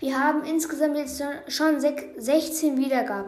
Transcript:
Wir haben insgesamt jetzt schon 16 Wiedergaben.